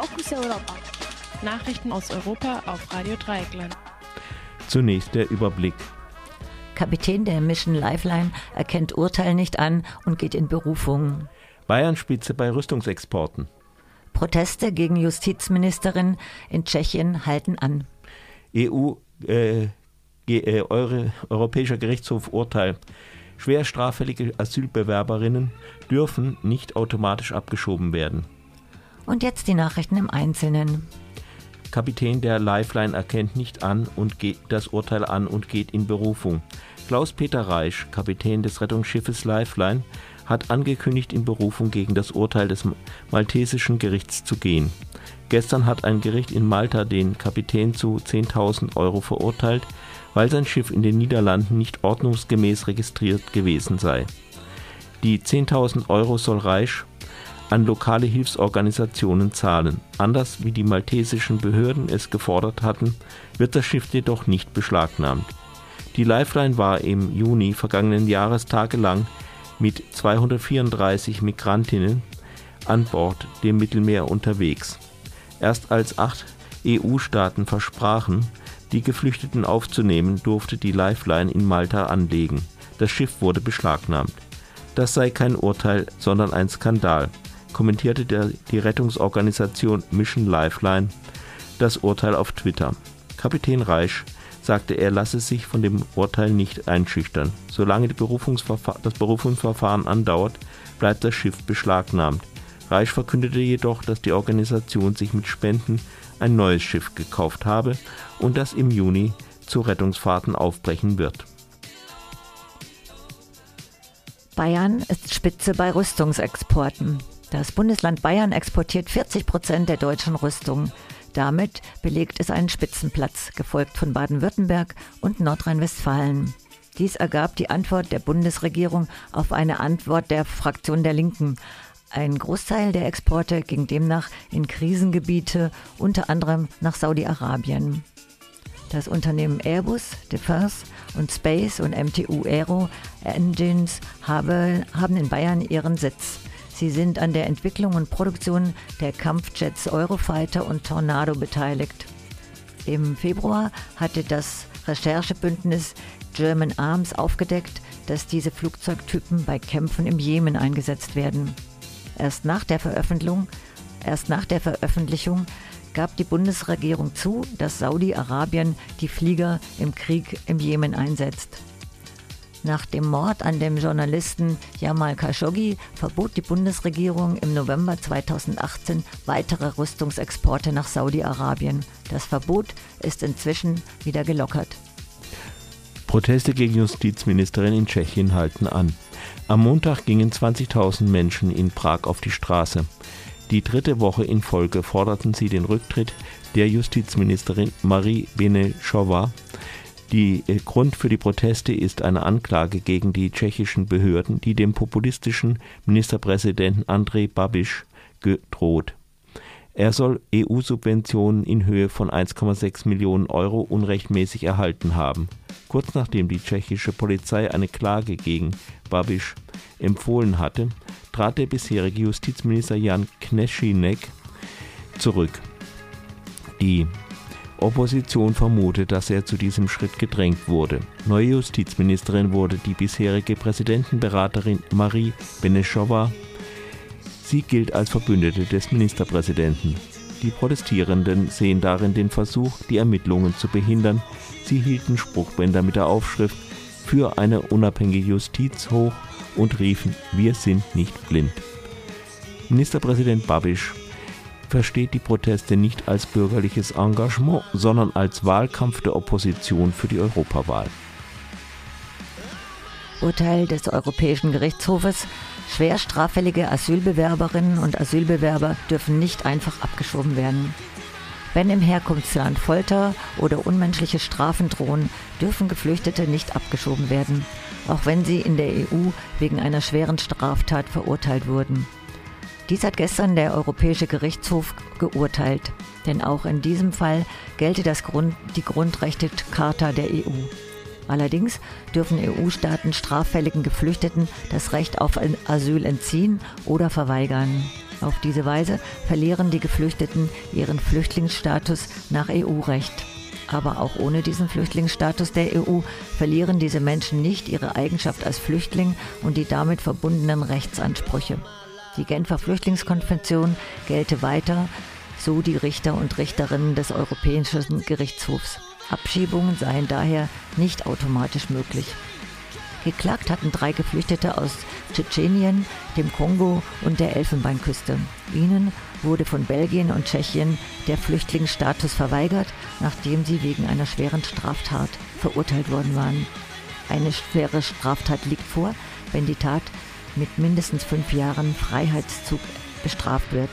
Fokus Europa. Nachrichten aus Europa auf Radio Dreieckland. Zunächst der Überblick. Kapitän der Mission Lifeline erkennt Urteil nicht an und geht in Berufung. Bayern Spitze bei Rüstungsexporten. Proteste gegen Justizministerin in Tschechien halten an. EU, äh, äh, Eure, Europäischer Gerichtshof Urteil. Schwer straffällige Asylbewerberinnen dürfen nicht automatisch abgeschoben werden. Und jetzt die Nachrichten im Einzelnen. Kapitän der Lifeline erkennt nicht an und geht das Urteil an und geht in Berufung. Klaus-Peter Reisch, Kapitän des Rettungsschiffes Lifeline, hat angekündigt, in Berufung gegen das Urteil des maltesischen Gerichts zu gehen. Gestern hat ein Gericht in Malta den Kapitän zu 10.000 Euro verurteilt, weil sein Schiff in den Niederlanden nicht ordnungsgemäß registriert gewesen sei. Die 10.000 Euro soll Reisch an lokale Hilfsorganisationen zahlen. Anders wie die maltesischen Behörden es gefordert hatten, wird das Schiff jedoch nicht beschlagnahmt. Die Lifeline war im Juni vergangenen Jahres tagelang mit 234 Migrantinnen an Bord dem Mittelmeer unterwegs. Erst als acht EU-Staaten versprachen, die Geflüchteten aufzunehmen, durfte die Lifeline in Malta anlegen. Das Schiff wurde beschlagnahmt. Das sei kein Urteil, sondern ein Skandal, kommentierte der, die Rettungsorganisation Mission Lifeline das Urteil auf Twitter. Kapitän Reisch sagte, er lasse sich von dem Urteil nicht einschüchtern. Solange Berufungsverfahr das Berufungsverfahren andauert, bleibt das Schiff beschlagnahmt. Reisch verkündete jedoch, dass die Organisation sich mit Spenden ein neues Schiff gekauft habe und das im Juni zu Rettungsfahrten aufbrechen wird. Bayern ist Spitze bei Rüstungsexporten. Das Bundesland Bayern exportiert 40 Prozent der deutschen Rüstung. Damit belegt es einen Spitzenplatz, gefolgt von Baden-Württemberg und Nordrhein-Westfalen. Dies ergab die Antwort der Bundesregierung auf eine Antwort der Fraktion der Linken. Ein Großteil der Exporte ging demnach in Krisengebiete, unter anderem nach Saudi-Arabien. Das Unternehmen Airbus, Defense und Space und MTU Aero Engines habe, haben in Bayern ihren Sitz. Sie sind an der Entwicklung und Produktion der Kampfjets Eurofighter und Tornado beteiligt. Im Februar hatte das Recherchebündnis German Arms aufgedeckt, dass diese Flugzeugtypen bei Kämpfen im Jemen eingesetzt werden. Erst nach der Veröffentlichung, erst nach der Veröffentlichung gab die Bundesregierung zu, dass Saudi-Arabien die Flieger im Krieg im Jemen einsetzt. Nach dem Mord an dem Journalisten Jamal Khashoggi verbot die Bundesregierung im November 2018 weitere Rüstungsexporte nach Saudi-Arabien. Das Verbot ist inzwischen wieder gelockert. Proteste gegen Justizministerin in Tschechien halten an. Am Montag gingen 20.000 Menschen in Prag auf die Straße. Die dritte Woche in Folge forderten sie den Rücktritt der Justizministerin Marie Benešová. Die äh, Grund für die Proteste ist eine Anklage gegen die tschechischen Behörden, die dem populistischen Ministerpräsidenten Andrej Babiš gedroht. Er soll EU-Subventionen in Höhe von 1,6 Millionen Euro unrechtmäßig erhalten haben. Kurz nachdem die tschechische Polizei eine Klage gegen Babiš empfohlen hatte, trat der bisherige Justizminister Jan Knešinek zurück. Die Opposition vermutet, dass er zu diesem Schritt gedrängt wurde. Neue Justizministerin wurde die bisherige Präsidentenberaterin Marie Benešová. Sie gilt als Verbündete des Ministerpräsidenten. Die Protestierenden sehen darin den Versuch, die Ermittlungen zu behindern. Sie hielten Spruchbänder mit der Aufschrift für eine unabhängige Justiz hoch und riefen, wir sind nicht blind. Ministerpräsident Babiš versteht die Proteste nicht als bürgerliches Engagement, sondern als Wahlkampf der Opposition für die Europawahl. Urteil des Europäischen Gerichtshofes. Schwer straffällige Asylbewerberinnen und Asylbewerber dürfen nicht einfach abgeschoben werden. Wenn im Herkunftsland Folter oder unmenschliche Strafen drohen, dürfen Geflüchtete nicht abgeschoben werden, auch wenn sie in der EU wegen einer schweren Straftat verurteilt wurden. Dies hat gestern der Europäische Gerichtshof geurteilt, denn auch in diesem Fall gelte das Grund, die Grundrechtecharta der EU. Allerdings dürfen EU-Staaten straffälligen Geflüchteten das Recht auf Asyl entziehen oder verweigern. Auf diese Weise verlieren die Geflüchteten ihren Flüchtlingsstatus nach EU-Recht. Aber auch ohne diesen Flüchtlingsstatus der EU verlieren diese Menschen nicht ihre Eigenschaft als Flüchtling und die damit verbundenen Rechtsansprüche. Die Genfer Flüchtlingskonvention gelte weiter, so die Richter und Richterinnen des Europäischen Gerichtshofs. Abschiebungen seien daher nicht automatisch möglich. Geklagt hatten drei Geflüchtete aus Tschetschenien, dem Kongo und der Elfenbeinküste. Ihnen wurde von Belgien und Tschechien der Flüchtlingsstatus verweigert, nachdem sie wegen einer schweren Straftat verurteilt worden waren. Eine schwere Straftat liegt vor, wenn die Tat mit mindestens fünf Jahren Freiheitszug bestraft wird.